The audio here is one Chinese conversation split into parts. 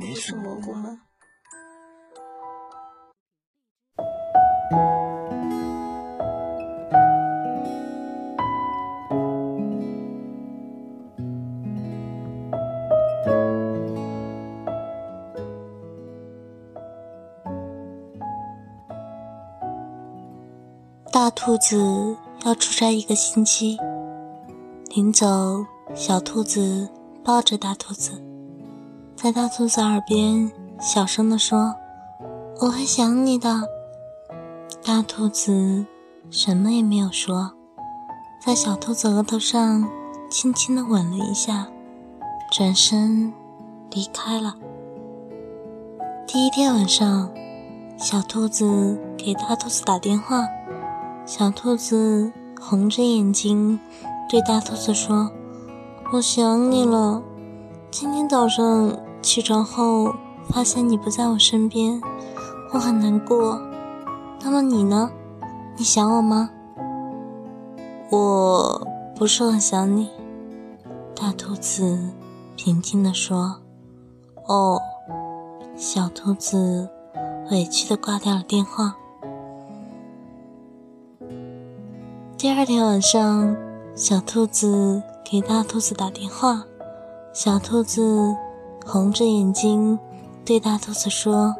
你是蘑菇吗？大兔子要出差一个星期，临走，小兔子抱着大兔子。在大兔子耳边小声地说：“我会想你的。”大兔子什么也没有说，在小兔子额头上轻轻地吻了一下，转身离开了。第一天晚上，小兔子给大兔子打电话，小兔子红着眼睛对大兔子说：“我想你了，今天早上。”起床后发现你不在我身边，我很难过。那么你呢？你想我吗？我不是很想你。大兔子平静地说：“哦。”小兔子委屈地挂掉了电话。第二天晚上，小兔子给大兔子打电话，小兔子。红着眼睛对大兔子说：“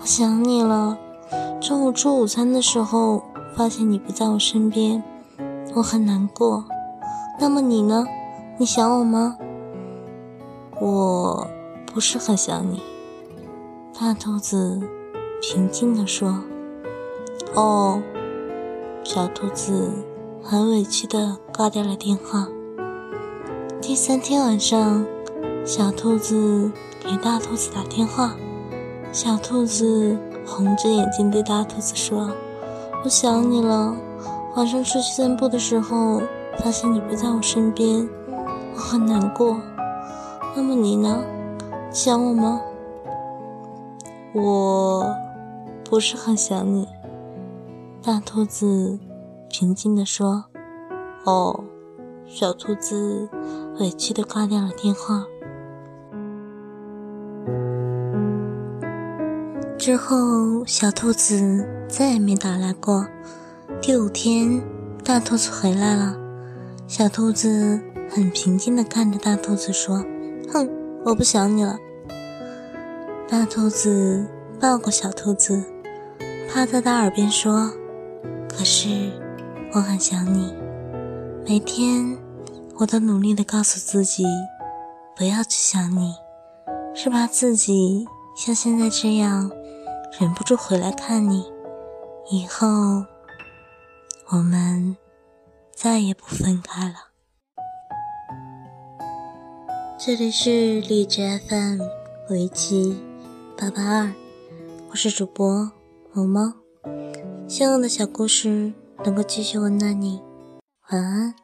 我想你了。中午吃午餐的时候，发现你不在我身边，我很难过。那么你呢？你想我吗？”“我不是很想你。”大兔子平静地说。“哦。”小兔子很委屈地挂掉了电话。第三天晚上。小兔子给大兔子打电话，小兔子红着眼睛对大兔子说：“我想你了。晚上出去散步的时候，发现你不在我身边，我很难过。那么你呢？想我吗？”“我不是很想你。”大兔子平静地说。“哦。”小兔子委屈地挂掉了电话。之后，小兔子再也没打来过。第五天，大兔子回来了。小兔子很平静地看着大兔子说：“哼，我不想你了。”大兔子抱过小兔子，趴在它耳边说：“可是，我很想你。每天，我都努力地告诉自己，不要去想你，是怕自己像现在这样。”忍不住回来看你，以后我们再也不分开了。这里是荔枝 FM 围棋八八二，我是主播萌猫，希望的小故事能够继续温暖你，晚安。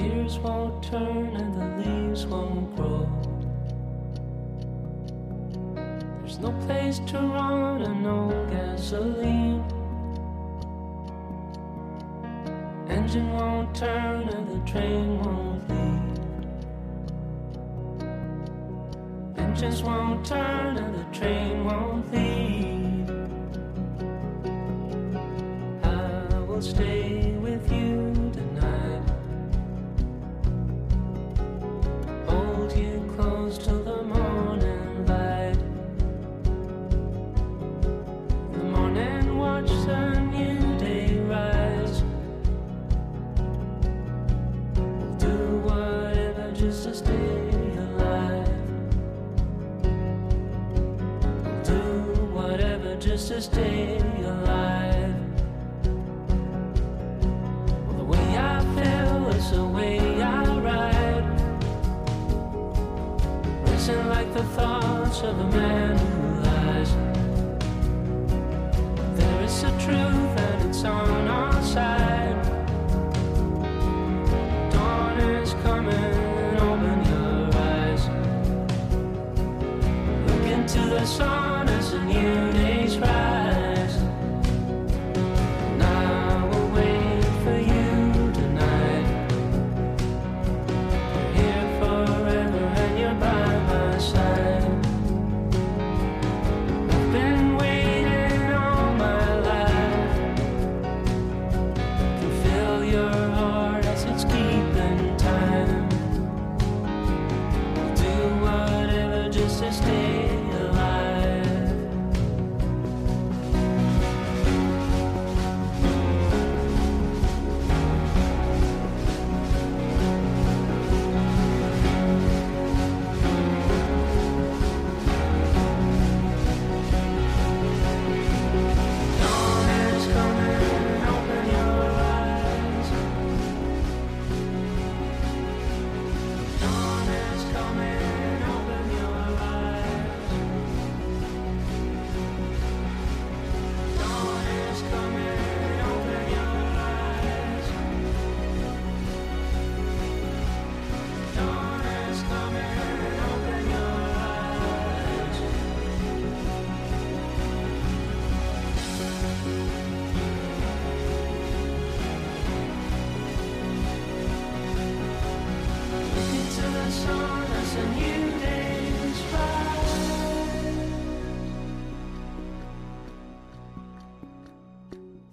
gears won't turn and the leaves won't grow. There's no place to run and no gasoline. Engine won't turn and the train won't leave. engines won't turn and the train won't leave. I will stay stay alive. Well, the way I feel is the way I ride. Like the thoughts of a man who lies. There is a truth and it's on our side. Into the sun as a new day's rise.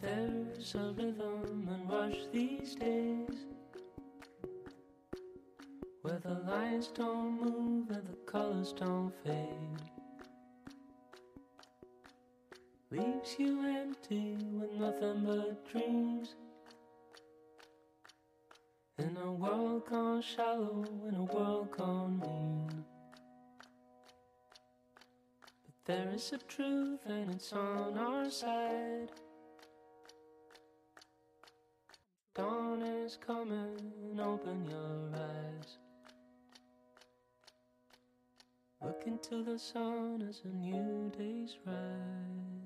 There's a rhythm and rush these days where the lines don't move and the colors don't fade. Leaves you empty with nothing but dreams. In a world gone shallow, in a world gone mean. But there is a truth and it's on our side. Dawn is coming, open your eyes. Look into the sun as a new day's rise.